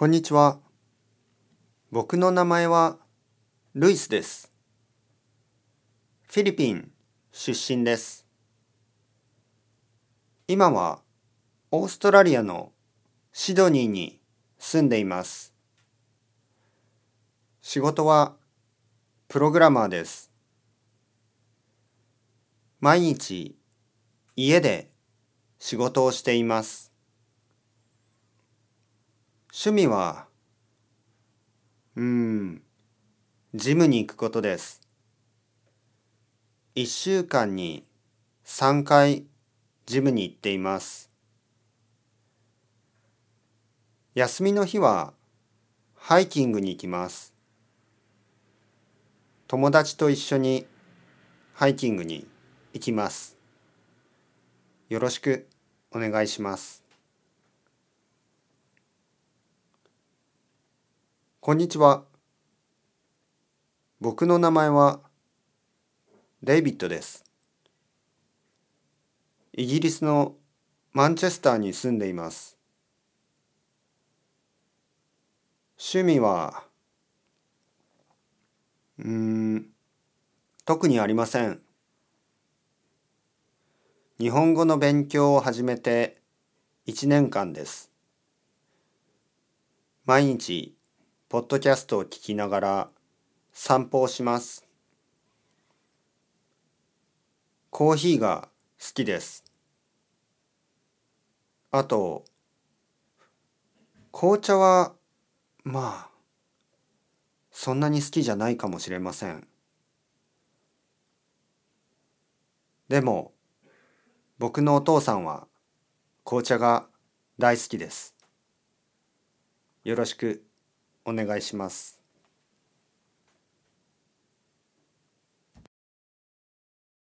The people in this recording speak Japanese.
こんにちは。僕の名前はルイスです。フィリピン出身です。今はオーストラリアのシドニーに住んでいます。仕事はプログラマーです。毎日家で仕事をしています。趣味は、うーん、ジムに行くことです。一週間に3回ジムに行っています。休みの日はハイキングに行きます。友達と一緒にハイキングに行きます。よろしくお願いします。こんにちは。僕の名前はデイビッドです。イギリスのマンチェスターに住んでいます。趣味は、うん、特にありません。日本語の勉強を始めて1年間です。毎日、ポッドキャストを聞きながら散歩をします。コーヒーが好きです。あと、紅茶は、まあ、そんなに好きじゃないかもしれません。でも、僕のお父さんは紅茶が大好きです。よろしくお願いします。